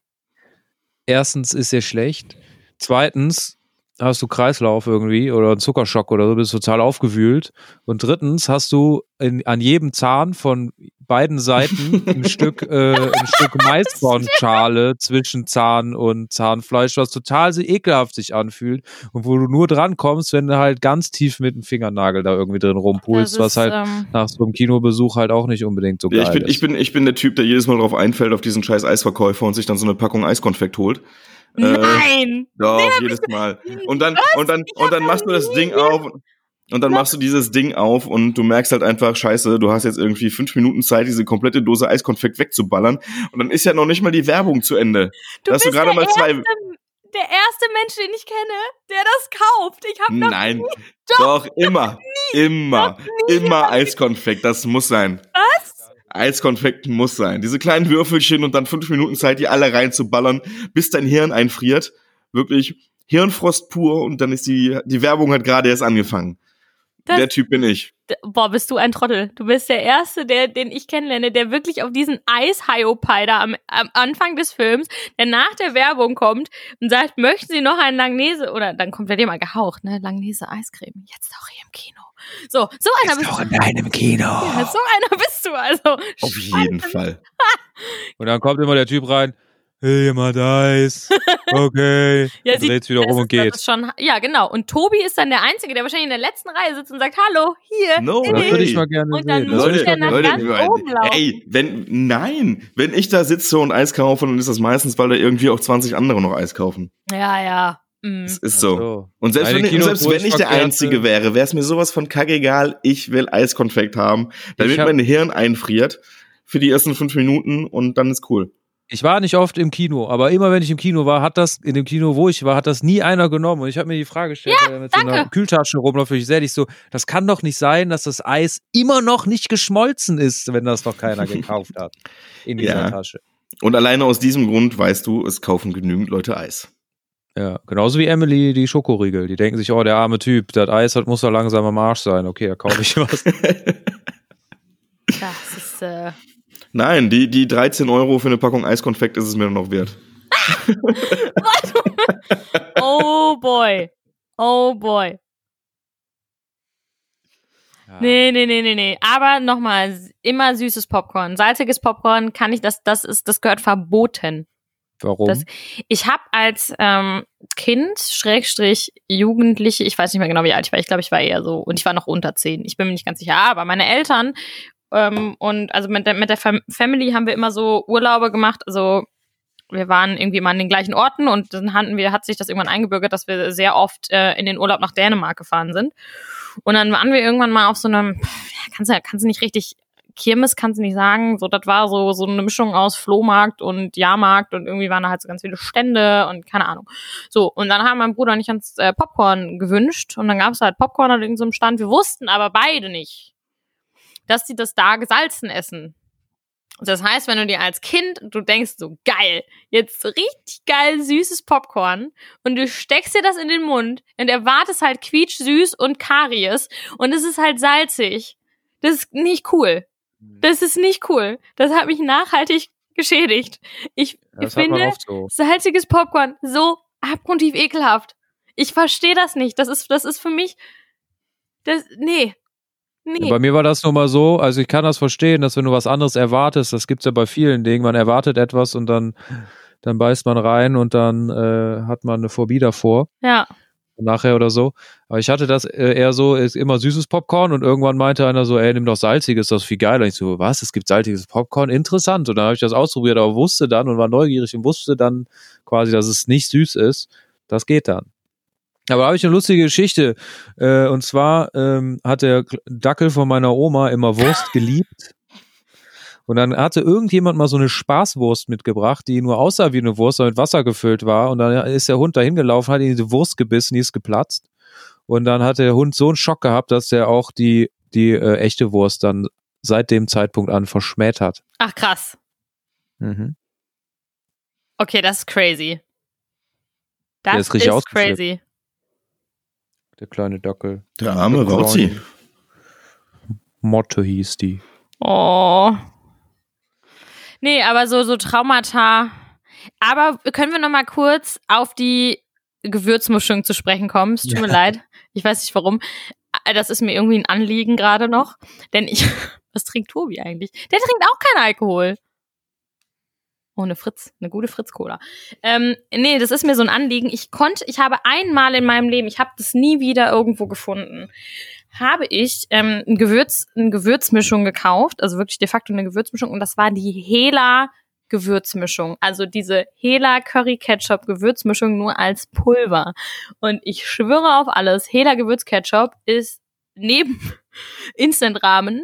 erstens ist dir schlecht, zweitens hast du Kreislauf irgendwie oder einen Zuckerschock oder so, bist total aufgewühlt und drittens hast du in, an jedem Zahn von beiden Seiten [laughs] ein Stück äh, ein Stück Maiskornschale zwischen Zahn und Zahnfleisch, was total so ekelhaft sich anfühlt und wo du nur dran kommst, wenn du halt ganz tief mit dem Fingernagel da irgendwie drin rumpulst, Das was ist, halt ähm, nach so einem Kinobesuch halt auch nicht unbedingt so geil Ja, ich bin, ist. ich bin, ich bin der Typ, der jedes Mal drauf einfällt auf diesen scheiß Eisverkäufer und sich dann so eine Packung Eiskonfekt holt. Äh, Nein! Doch, jedes Mal. Und dann, und dann, und dann machst du das Ding auf und dann machst du dieses Ding auf und du merkst halt einfach, scheiße, du hast jetzt irgendwie fünf Minuten Zeit, diese komplette Dose Eiskonfekt wegzuballern. Und dann ist ja noch nicht mal die Werbung zu Ende. Du Da hast du bist gerade der mal zwei. erste, der erste Mensch, den ich kenne, der das kauft. Ich habe noch Nein. Doch, immer. Immer. Immer Eiskonfekt. Das muss sein. was? Eiskonfekt muss sein. Diese kleinen Würfelchen und dann fünf Minuten Zeit, die alle reinzuballern, bis dein Hirn einfriert. Wirklich Hirnfrost pur und dann ist die, die Werbung hat gerade erst angefangen. Das- der Typ bin ich. Boah, bist du ein Trottel. Du bist der Erste, der, den ich kennenlerne, der wirklich auf diesen Eishyopai da am, am Anfang des Films, der nach der Werbung kommt und sagt, möchten Sie noch einen Langnese, oder dann kommt er dir mal gehaucht, ne, Langnese Eiscreme, jetzt auch hier im Kino. So, so einer bist du. in deinem Kino. Ja, so einer bist du, also. Auf jeden Fall. [laughs] Und dann kommt immer der Typ rein, hey, jemand Eis. [laughs] Okay. Ja, und sie- dreht's wieder das um und geht. schon, ja, genau. Und Tobi ist dann der Einzige, der wahrscheinlich in der letzten Reihe sitzt und sagt, hallo, hier. No Das würde ich mal gerne Und dann sehen. muss mal nach gerne ganz sehen. oben laufen. ey, wenn, nein, wenn ich da sitze und Eis kaufe, dann ist das meistens, weil da irgendwie auch 20 andere noch Eis kaufen. Ja, ja. Mhm. Das ist Ach so. Und selbst, Meine wenn, selbst wenn ich ich der Einzige wäre, wäre es mir sowas von kackegal, ich will Eiskonfekt haben, damit hab- mein Hirn einfriert für die ersten fünf Minuten und dann ist cool. Ich war nicht oft im Kino, aber immer wenn ich im Kino war, hat das, in dem Kino, wo ich war, hat das nie einer genommen. Und ich habe mir die Frage gestellt, er mit so einer danke. Kühltasche rumläuft, ich sehe dich so, das kann doch nicht sein, dass das Eis immer noch nicht geschmolzen ist, wenn das noch keiner gekauft hat. In dieser [laughs] Ja. Tasche. Und alleine aus diesem Grund weißt du, es kaufen genügend Leute Eis. Ja, genauso wie Emily die Schokoriegel. Die denken sich, oh, der arme Typ, das Eis hat, muss doch langsam am Arsch sein. Okay, da kaufe ich was. [laughs] Das ist, äh, Nein, die, die 13 Euro für eine Packung Eiskonfekt ist es mir noch wert. [laughs] oh boy. Oh boy. Nee, nee, nee, nee, nee. Aber nochmal, immer süßes Popcorn. Salziges Popcorn kann ich, das, das ist, das gehört verboten. Warum? Das- Ich habe als ähm, Kind, Schrägstrich, Jugendliche, ich weiß nicht mehr genau, wie alt ich war, ich glaube, ich war eher so, und ich war noch unter zehn, ich bin mir nicht ganz sicher, aber meine Eltern ähm, und also mit der, mit der Fam Family haben wir immer so Urlaube gemacht, also wir waren irgendwie mal an den gleichen Orten und dann hatten wir, hat sich das irgendwann eingebürgert, dass wir sehr oft äh, in den Urlaub nach Dänemark gefahren sind. Und dann waren wir irgendwann mal auf so einem, kannst du, kannst nicht richtig, Kirmes kannst du nicht sagen, so, das war so, so eine Mischung aus Flohmarkt und Jahrmarkt und irgendwie waren da halt so ganz viele Stände und keine Ahnung. So, und dann haben mein Bruder und ich äh, Popcorn gewünscht und dann gab es halt Popcorn an irgendeinem Stand. Wir wussten aber beide nicht, dass die das da gesalzen essen. Das heißt, wenn du dir als Kind, du denkst so, geil, jetzt so richtig geil süßes Popcorn und du steckst dir das in den Mund und erwartest halt quietschsüß und Karies und es ist halt salzig. Das ist nicht cool. Das ist nicht cool. Das hat mich nachhaltig geschädigt. Ich das finde so. salziges Popcorn so abgrundtief ekelhaft. Ich verstehe das nicht. Das ist, das ist für mich, das, nee. Nee. Bei mir war das nur mal so, also ich kann das verstehen, dass wenn du was anderes erwartest, das gibt's ja bei vielen Dingen, man erwartet etwas und dann, dann beißt man rein und dann äh, hat man eine Phobie davor, ja. Nachher oder so. Aber ich hatte das äh, eher so, ist immer süßes Popcorn und irgendwann meinte einer so, ey, nimm doch salziges, das ist viel geiler. Ich so, was, es gibt salziges Popcorn? Interessant. Und dann habe ich das ausprobiert, aber wusste dann und war neugierig und wusste dann quasi, dass es nicht süß ist. Das geht dann. Aber da habe ich eine lustige Geschichte. Äh, und zwar ähm, hat der Dackel von meiner Oma immer Wurst geliebt. Und dann hatte irgendjemand mal so eine Spaßwurst mitgebracht, die nur aussah wie eine Wurst, aber mit Wasser gefüllt war. Und dann ist der Hund dahin gelaufen, hat in diese Wurst gebissen, die ist geplatzt. Und dann hat der Hund so einen Schock gehabt, dass er auch die, die äh, echte Wurst dann seit dem Zeitpunkt an verschmäht hat. Ach, krass. Mhm. Okay, das ist crazy. Das Der ist richtig ist crazy. Der kleine Dackel. Der arme Rauzi. Motto hieß die. Oh. Nee, aber so, so Traumata. Aber können wir noch mal kurz auf die Gewürzmischung zu sprechen kommen? Es tut mir leid. Ich weiß nicht warum. Ah, Das ist mir irgendwie ein Anliegen gerade noch. Denn ich, [laughs] was trinkt Tobi eigentlich? Der trinkt auch keinen Alkohol. Oh, eine Fritz, eine gute Fritz-Cola. Ähm, nee, das ist mir so ein Anliegen. Ich konnte, ich habe einmal in meinem Leben, ich habe das nie wieder irgendwo gefunden, habe ich ähm, ein Gewürz, eine Gewürzmischung gekauft, also wirklich de facto eine Gewürzmischung, und das war die Hela Gewürzmischung, also diese Hela Curry Ketchup Gewürzmischung nur als Pulver. Und ich schwöre auf alles, Hela Gewürzketchup ist neben [laughs] Instant Ramen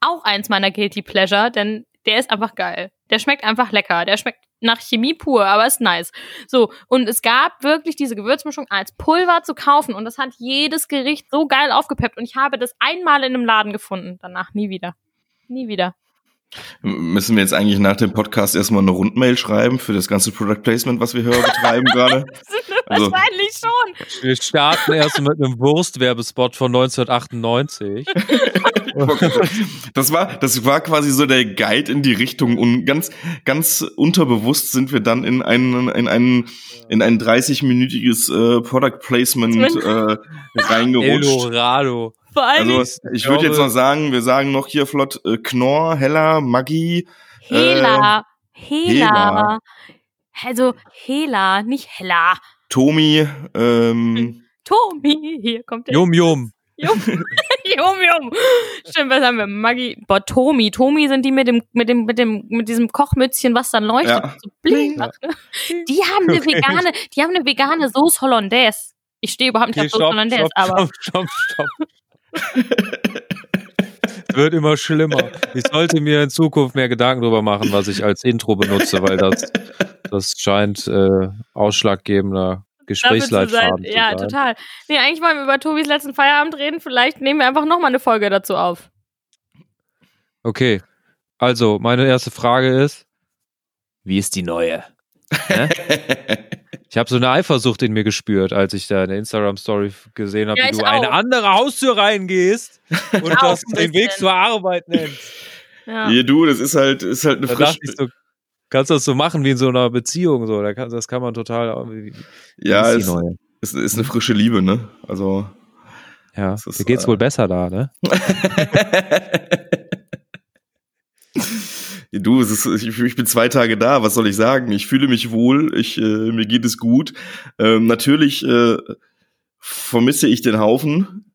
auch eins meiner Guilty Pleasure, denn der ist einfach geil. Der schmeckt einfach lecker. Der schmeckt nach Chemie pur, aber ist nice. So, und es gab wirklich diese Gewürzmischung als Pulver zu kaufen und das hat jedes Gericht so geil aufgepeppt und ich habe das einmal in einem Laden gefunden, danach nie wieder. Nie wieder. Müssen wir jetzt eigentlich nach dem Podcast erstmal eine Rundmail schreiben für das ganze Product Placement, was wir hier betreiben [laughs] gerade? Also- Wahrscheinlich schon. Wir starten erst mit einem Wurstwerbespot von 1998. [laughs] [laughs] Das war, das war quasi so der Guide in die Richtung und ganz, ganz unterbewusst sind wir dann in einen, in einen, in ein 30-minütiges äh, Product Placement äh, reingerutscht. Eldorado. Vor allem Also ich würde jetzt noch sagen, wir sagen noch hier flott äh, Knorr, Heller, Maggi. Hela. Hela. Hela. Also Hela, nicht Hella. Tomi, ähm, Tomi, hier kommt der. Yum Yum. Jum, [laughs] jum, jum. Stimmt, was haben wir? Maggi, boah, Tomi. Tomi sind die mit dem, mit dem, mit dem, mit diesem Kochmützchen, was dann leuchtet. Ja. So bling ne? Die haben eine [laughs] vegane, die haben eine vegane Sauce Hollandaise. Ich stehe überhaupt nicht Okay, auf Sauce stopp, Hollandaise, stopp, aber. stopp, stopp, stopp. Wird immer schlimmer. Ich sollte mir in Zukunft mehr Gedanken darüber machen, was ich als Intro benutze, weil das, das scheint äh, ausschlaggebender. Gesprächsleitfaden Ja, total. Nee, eigentlich wollen wir über Tobis letzten Feierabend reden. Vielleicht nehmen wir einfach nochmal eine Folge dazu auf. Okay, also meine erste Frage ist, wie ist die neue? [laughs] Ich habe so eine Eifersucht in mir gespürt, als ich da in der Instagram-Story gesehen habe, Ja, wie du eine auch. andere Haustür reingehst [laughs] und das den Weg zur Arbeit nennst. Ja. hier du, das ist halt, ist halt eine Da frisch, dachte ich so, kannst du das so machen wie in so einer Beziehung, so, da kann, das kann man total. Wie, wie ja, ist ist, ist, ist eine frische Liebe, ne? Also Ja, ist, dir geht's äh, wohl besser da, ne? [laughs] Du, es ist, ich, ich bin zwei Tage da, was soll ich sagen? Ich fühle mich wohl, ich, äh, mir geht es gut. Ähm, natürlich äh, vermisse ich den Haufen.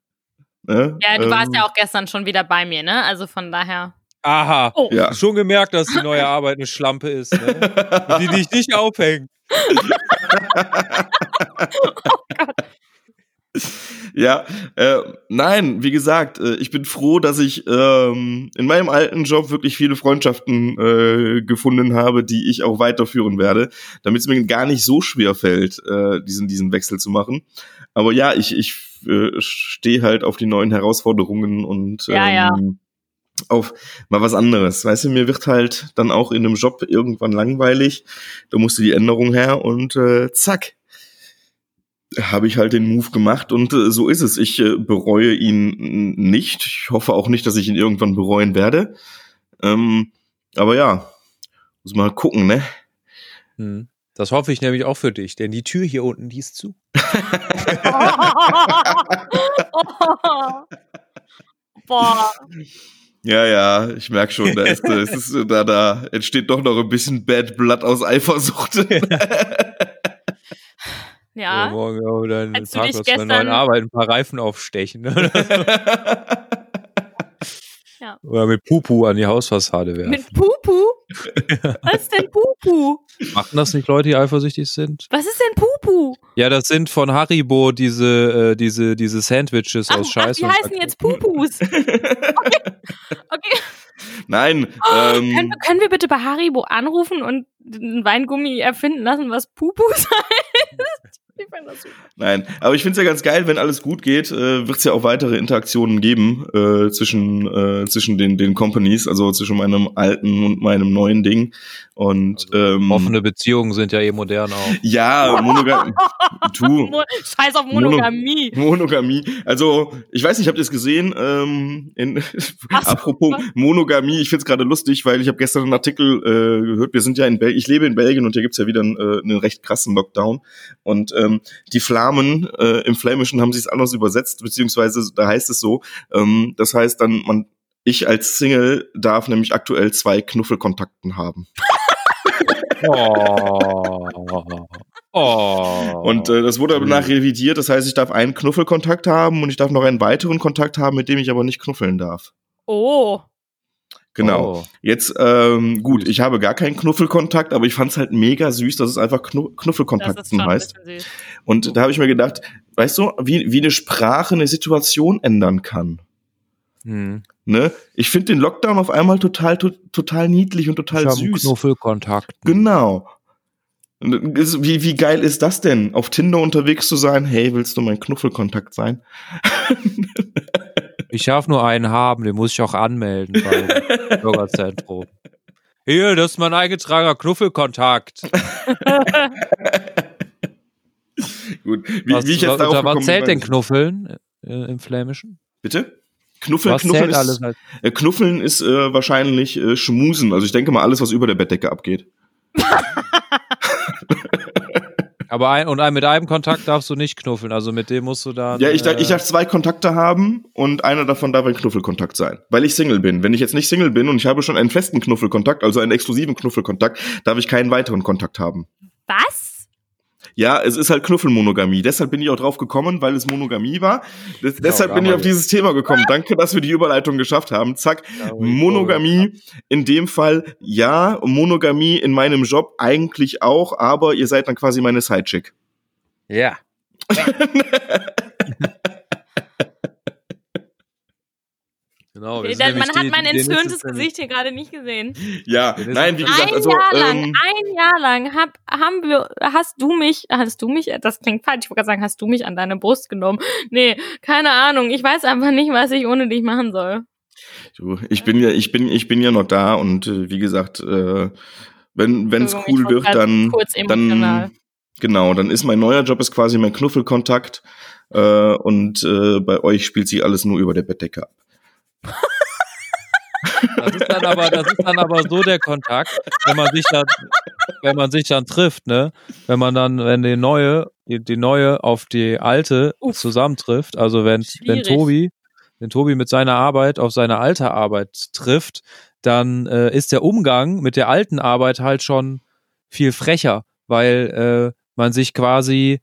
Ne? Ja, du ähm, warst ja auch gestern schon wieder bei mir, ne? Also von daher. Aha. Oh. Ja. Schon gemerkt, dass die neue Arbeit eine Schlampe ist, ne? Die dich nicht aufhängt. [laughs] Ja, äh, nein, wie gesagt, äh, ich bin froh, dass ich ähm, in meinem alten Job wirklich viele Freundschaften äh, gefunden habe, die ich auch weiterführen werde, damit es mir gar nicht so schwer fällt, äh, diesen, diesen Wechsel zu machen. Aber ja, ich, ich äh, stehe halt auf die neuen Herausforderungen und ähm, Ja, ja. Auf mal was anderes. Weißt du, mir wird halt dann auch in einem Job irgendwann langweilig. Da musste die Änderung her und äh, zack, habe ich halt den Move gemacht und äh, so ist es. Ich äh, bereue ihn nicht. Ich hoffe auch nicht, dass ich ihn irgendwann bereuen werde. Ähm, aber ja, muss mal gucken, ne? Hm. Das hoffe ich nämlich auch für dich, denn die Tür hier unten, die ist zu. [laughs] [laughs] Boah. Ja, ja, ich merk schon, da, ist, es ist, [laughs] da, da entsteht doch noch ein bisschen Bad Blood aus Eifersucht. Ja. [laughs] morgen auch dann Als du dich Parkplatz bei gestern- neuen Arbeit ein paar Reifen aufstechen. oder so. [laughs] Ja. Oder mit Pupu an die Hausfassade werfen. Mit Pupu? Was ist denn Pupu? Machen das nicht Leute, die eifersüchtig sind? Was ist denn Pupu? Ja, das sind von Haribo diese, äh, diese, diese Sandwiches Ach, aus ach Scheiße. wie und heißen jetzt Pupus? Okay. Nein, Können, ähm, wir- können wir bitte bei Haribo anrufen und ein Weingummi erfinden lassen, was Pupus [laughs] heißt? [laughs] Ich find das super. nein. Aber ich finde es ja ganz geil, wenn alles gut geht, äh, wird es ja auch weitere Interaktionen geben äh, zwischen, äh, zwischen den, den Companies, also zwischen meinem alten und meinem neuen Ding. Und ähm, Offene Beziehungen sind ja eh modern auch. [laughs] ja, Monogam. [laughs] du. Mo Scheiß auf Monogamie. Monogamie. Also, ich weiß nicht, habt ihr es gesehen? Ähm, in, apropos Monogamie, ich find's gerade lustig, weil ich habe gestern einen Artikel äh, gehört, wir sind ja in Belgien, ich lebe in Belgien und hier gibt's ja wieder einen, äh, einen recht krassen Lockdown. Und ähm, die Flamen äh, im Flämischen haben sie es anders übersetzt, beziehungsweise da heißt es so, ähm, das heißt dann, man, ich als Single darf nämlich aktuell zwei Knuffelkontakten haben. Oh. Oh. Und äh, das wurde danach revidiert. Das heißt, ich darf einen Knuffelkontakt haben und ich darf noch einen weiteren Kontakt haben, mit dem ich aber nicht knuffeln darf. Oh. Genau. Oh. Jetzt, ähm, gut, ich habe gar keinen Knuffelkontakt, aber ich fand's halt mega süß, dass es einfach Knu Knuffelkontakten heißt. Und da habe ich mir gedacht, weißt du, wie, wie eine Sprache eine Situation ändern kann. Hm. Ne? Ich finde den Lockdown auf einmal total, to total niedlich und total Ich süß. Knuffelkontakt. Genau. Wie, wie geil ist das denn, auf Tinder unterwegs zu sein? Hey, willst du mein Knuffelkontakt sein? [laughs] Ich darf nur einen haben, den muss ich auch anmelden beim [laughs] Bürgerzentrum. Hier, das ist mein eingetragener Knuffelkontakt. [laughs] Gut. Wie, was, wie ich jetzt unter darauf was zählt denn Knuffeln äh, im Flämischen? Bitte? Knuffeln, Was Knuffeln ist, alles? Als Äh, Knuffeln ist äh, wahrscheinlich äh, Schmusen. Also ich denke mal alles, was über der Bettdecke abgeht. [laughs] Aber ein, und ein, mit einem Kontakt darfst du nicht knuffeln, also mit dem musst du dann. Ja, ich, darf- äh, ich darf zwei Kontakte haben und einer davon darf ein Knuffelkontakt sein, weil ich Single bin. Wenn ich jetzt nicht Single bin und ich habe schon einen festen Knuffelkontakt, also einen exklusiven Knuffelkontakt, darf ich keinen weiteren Kontakt haben. Was? Ja, es ist halt Knuffelmonogamie. Deshalb bin ich auch drauf gekommen, weil es Monogamie war. Des, deshalb da bin ich auf dieses Thema gekommen. Danke, dass wir die Überleitung geschafft haben. Zack. Ja, Monogamie in dem Fall ja, Monogamie in meinem Job eigentlich auch, aber ihr seid dann quasi meine Sidechick. Ja. [laughs] [laughs] genau. wir sind Man hat die- mein entzürntes es Gesicht hier gerade nicht gesehen. Ja, nein, es- wie gesagt, Ein also Jahr lang, ähm, ein Jahr lang hab, haben wir, hast du mich, hast du mich, das klingt falsch, ich wollte gerade sagen, hast du mich an deine Brust genommen? Nee, keine Ahnung, ich weiß einfach nicht, was ich ohne dich machen soll. du, ich bin ja, ich bin, ich bin ja noch da und äh, wie gesagt, äh, wenn wenn's Entschuldigung, cool wird, dann, dann genau, dann ist mein neuer Job ist quasi mein Knuffelkontakt äh, und äh, bei euch spielt sich alles nur über der Bettdecke ab. Das ist dann aber, das ist dann aber so der Kontakt, wenn man sich dann, wenn man sich dann trifft, ne? Wenn man dann, wenn die neue, die, die neue auf die alte Uff. zusammentrifft, also wenn, wenn. Tobi, wenn Tobi mit seiner Arbeit auf seine alte Arbeit trifft, dann äh, ist der Umgang mit der alten Arbeit halt schon viel frecher, weil äh, man sich quasi,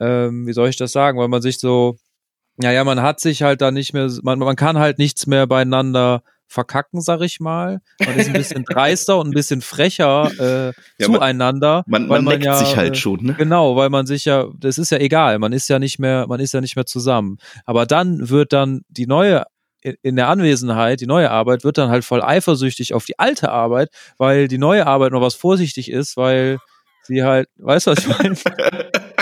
ähm, wie soll ich das sagen, weil man sich so, naja, man hat sich halt da nicht mehr, man, man kann halt nichts mehr beieinander verkacken, sag ich mal. Man ist ein bisschen [laughs] dreister und ein bisschen frecher äh, Ja, man- zueinander. Man, weil man neckt ja, sich halt äh, schon, ne? Genau, weil man sich ja, das ist ja egal, man ist ja nicht mehr, man ist ja nicht mehr zusammen. Aber dann wird dann die neue in- in der Anwesenheit, die neue Arbeit wird dann halt voll eifersüchtig auf die alte Arbeit, weil die neue Arbeit noch was vorsichtig ist, weil sie halt, weißt du, was ich meine? [laughs]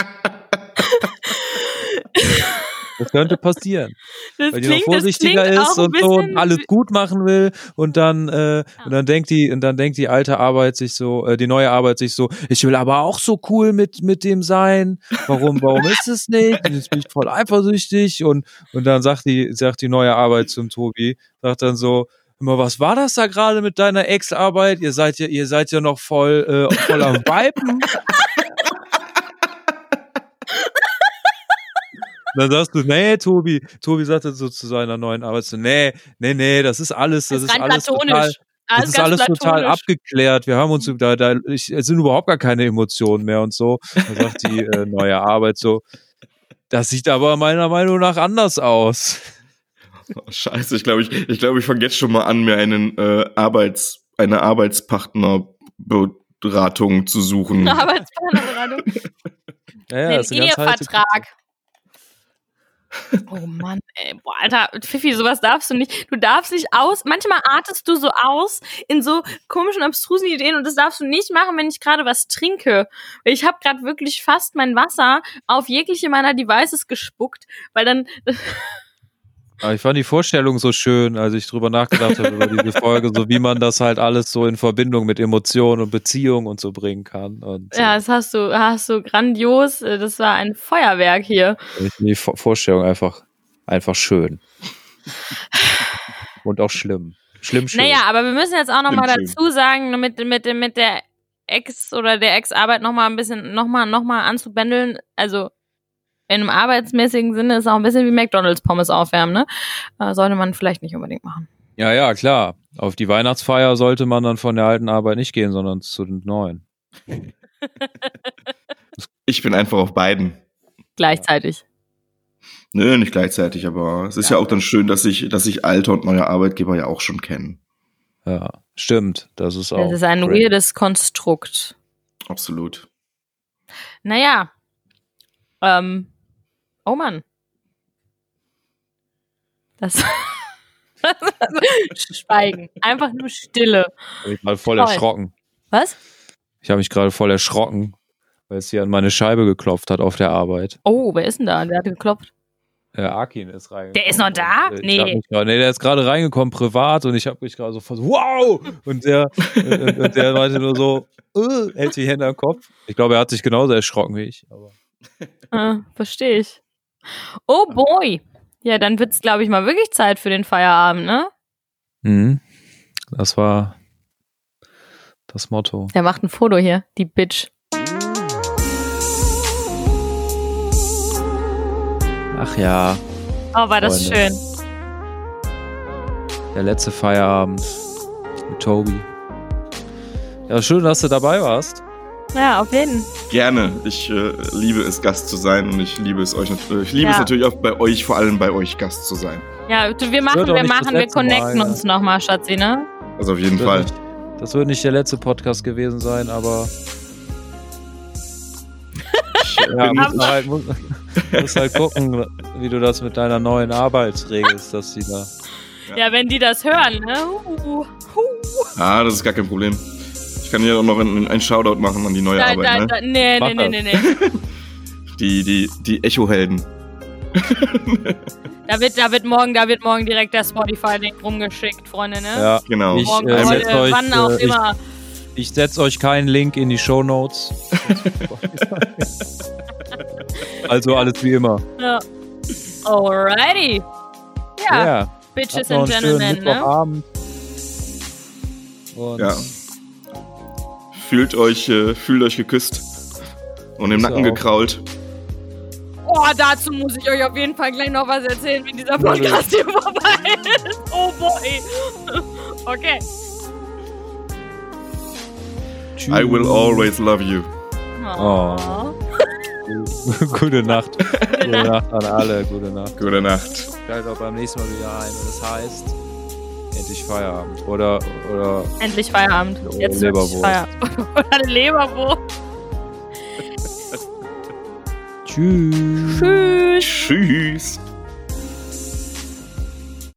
Das könnte passieren, Das weil die noch klingt, das vorsichtiger ist und so und alles gut machen will und dann äh, und dann denkt die und dann denkt die alte Arbeit sich so, äh, die neue Arbeit sich so, ich will aber auch so cool mit mit dem sein. Warum warum ist es nicht? Und jetzt bin ich voll eifersüchtig und und dann sagt die sagt die neue Arbeit zum Tobi, sagt dann so Immer, was war das da gerade mit deiner Ex-Arbeit? Ihr seid ja, ihr seid ja noch voll, äh, voll am Viben. [laughs] Dann sagst du, nee, Tobi. Tobi sagt dann so zu seiner neuen Arbeit so, nee, nee, nee, das ist alles, das, Das ist alles total, das ist alles total platonisch. abgeklärt. Wir haben uns da, da ich, es sind überhaupt gar keine Emotionen mehr und so. Dann sagt die äh, neue Arbeit so, das sieht aber meiner Meinung nach anders aus. Oh, scheiße, ich glaube, ich, ich glaube, ich fange jetzt schon mal an, mir einen äh, Arbeits, eine Arbeitspartnerberatung zu suchen. [laughs] Arbeitsplanerberatung. Ja, ja, Den eine Ehevertrag. Oh Mann, ey, boah, Alter, Pfiffi, sowas darfst du nicht. Du darfst nicht aus. Manchmal artest du so aus in so komischen, abstrusen Ideen und das darfst du nicht machen, wenn ich gerade was trinke. Ich habe gerade wirklich fast mein Wasser auf jegliche meiner Devices gespuckt, weil dann [laughs] Aber ich fand die Vorstellung so schön, als ich drüber nachgedacht habe über diese Folge, so wie man das halt alles so in Verbindung mit Emotionen und Beziehungen und so bringen kann. Und ja, das hast du, hast du grandios. äh, Das war ein Feuerwerk hier. ich finde die Vor- Vorstellung einfach, einfach schön. und auch schlimm. Schlimm schön. Naja, aber wir müssen jetzt auch noch mal Stimmt, dazu sagen, mit, mit, mit der Ex oder der Ex-Arbeit noch mal ein bisschen, noch mal, noch mal anzubändeln. Also in einem arbeitsmäßigen Sinne ist auch ein bisschen wie McDonalds Pommes aufwärmen, ne? Äh, sollte man vielleicht nicht unbedingt machen. Ja, ja, klar. Auf die Weihnachtsfeier sollte man dann von der alten Arbeit nicht gehen, sondern zu den neuen. [laughs] Ich bin einfach auf beiden. Gleichzeitig. Nö, nicht gleichzeitig, aber es ist ja, auch dann schön, dass sich, dass sich alte und neue Arbeitgeber ja auch schon kennen. Ja, stimmt. Das ist auch. Das ist ein great. weirdes Konstrukt. Absolut. Naja. Ähm. Oh Mann. Das. [laughs] Schweigen. Einfach nur Stille. Ich bin gerade voll Toll. erschrocken. Was? Ich habe mich gerade voll erschrocken, weil es hier an meine Scheibe geklopft hat auf der Arbeit. Oh, wer ist denn da? Wer hat geklopft? Der Akin ist reingekommen. Der ist noch da? Und, äh, Nee. mich nee, der ist gerade reingekommen privat und ich habe mich gerade so fast, wow! Und der, und, und der meinte nur so, äh, hält die Hände am Kopf. Ich glaube, er hat sich genauso erschrocken wie ich. Aber Ah, verstehe ich. Oh boy. Ja, dann wird's, glaube ich, mal wirklich Zeit für den Feierabend, ne? mhm. Das war das Motto. Der macht ein Foto hier, die Bitch. Ach ja, Oh, war das Freunde. schön. der letzte Feierabend mit Tobi. Ja, schön, dass du dabei warst. Ja, auf jeden. Gerne. Ich äh, liebe es, Gast zu sein und ich liebe es euch nat- äh, Ich liebe Ja. es natürlich auch bei euch, vor allem bei euch Gast zu sein. Ja, wir machen, wir machen, wir Mal, connecten ja. uns nochmal, Schatzi, ne? Also auf jeden Das Fall. nicht- Das wird nicht der letzte Podcast gewesen sein, aber Ich [laughs] ja, bin, musst halt, musst, musst halt gucken, wie du das mit deiner neuen Arbeit regelst, dass die da. Ja, wenn die das hören, ne? Uh, uh. ah, das ist gar kein Problem. Ich kann hier auch noch einen, einen Shoutout machen an die neue Da, Arbeit. da, ne? da, nee, Mach nee, nee, nee, nee. [laughs] Die, die, die Echo-Helden. Da wird, da wird morgen, da wird morgen direkt der Spotify-Link rumgeschickt, Freunde, ne? Ja, Genau. Ich, Morgen, äh, heute, setz euch, wann auch äh, ich- immer. ich setze euch keinen Link in die Show Notes. [laughs] also alles wie immer. Ja. Alrighty. Ja, Ja, Bitches and Gentlemen, ne? Mittwochabend. Und Ja. Fühlt euch, äh, fühlt euch geküsst und im Nacken auch. gekrault. Oh, dazu muss ich euch auf jeden Fall gleich noch was erzählen, wenn dieser Podcast hier vorbei ist. Oh boy. Okay. tschüss. I will always love you. Oh. [laughs] [laughs] Gute Nacht. Gute Nacht an alle. Gute Nacht. Gute Nacht. Schaltet auch beim nächsten Mal wieder ein, wenn es heißt, endlich Feierabend. Oder, oder Endlich Feierabend. Jetzt Leberwurst. Feierabend. [laughs] Oder eine Leberwurst. tschüss. Tschüss. Tschüss.